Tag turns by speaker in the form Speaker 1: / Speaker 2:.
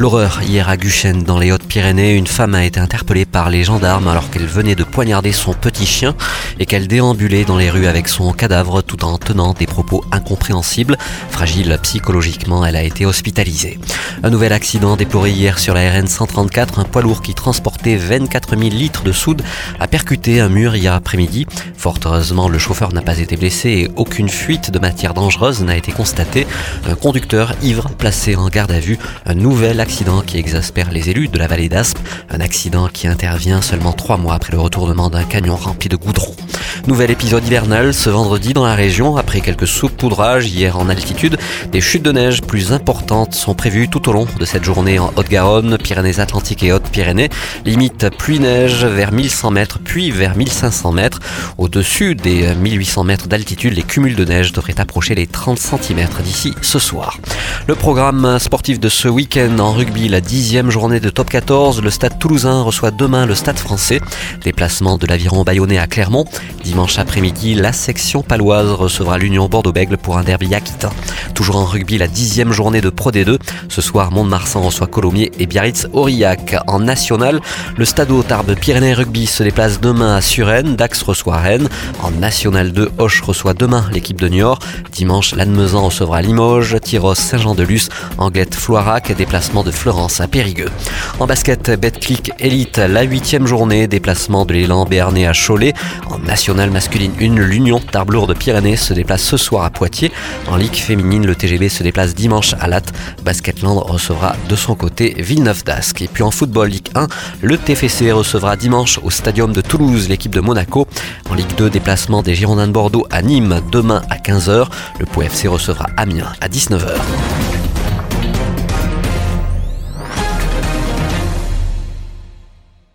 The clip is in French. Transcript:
Speaker 1: L'horreur hier à Guchen dans les Hautes-Pyrénées, une femme a été interpellée par les gendarmes alors qu'elle venait de poignarder son petit chien et qu'elle déambulait dans les rues avec son cadavre tout en tenant des propos incompréhensibles. Fragile psychologiquement, elle a été hospitalisée. Un nouvel accident déploré hier sur la RN 134, un poids lourd qui transportait 24 000 litres de soude a percuté un mur hier après-midi. Fort heureusement, le chauffeur n'a pas été blessé et aucune fuite de matière dangereuse n'a été constatée. Un conducteur ivre placé en garde à vue. Un nouvel accident accident qui exaspère les élus de la vallée d'Aspe, un accident qui intervient seulement trois mois après le retournement d'un camion rempli de goudron. Nouvel épisode hivernal ce vendredi dans la région, après quelques saupoudrages hier en altitude, des chutes de neige plus importantes sont prévues tout au long de cette journée en Haute-Garonne, Pyrénées-Atlantiques et Hautes-Pyrénées. Limite pluie-neige vers 1100 mètres, puis vers 1500 mètres. Au-dessus des 1800 mètres d'altitude, les cumuls de neige devraient approcher les 30 cm d'ici ce soir. Le programme sportif de ce week-end en rugby, la dixième journée de top 14. Le stade toulousain reçoit demain le stade français. Déplacement de l'aviron bayonnais à Clermont. Dimanche après-midi, la section paloise recevra l'Union Bordeaux-Bègle pour un derby aquitain. Toujours en rugby, la dixième journée de Pro D2. Ce soir, Mont-de-Marsan reçoit Colomiers et Biarritz-Aurillac. En national, le stade Tarbes Pyrénées Rugby se déplace demain à Suresnes. Dax reçoit Rennes. En national 2, Hoche reçoit demain l'équipe de Niort. Dimanche, Lannemezan recevra Limoges. Tyros Saint-Jean-de-Luz. Anguette Floirac. Déplacement de Florence à Périgueux. En basket, Betclic Elite, la huitième journée, déplacement de l'élan Béarnais à Cholet. En masculine 1, l'Union Tarblour de Pyrénées se déplace ce soir à Poitiers. En Ligue féminine, le TGB se déplace dimanche à Latte. Basketland recevra de son côté Villeneuve d'Ascq. Et puis en football Ligue 1, le TFC recevra dimanche au Stadium de Toulouse l'équipe de Monaco. En Ligue 2, déplacement des Girondins de Bordeaux à Nîmes demain à 15h. Le POFC recevra Amiens à 19h.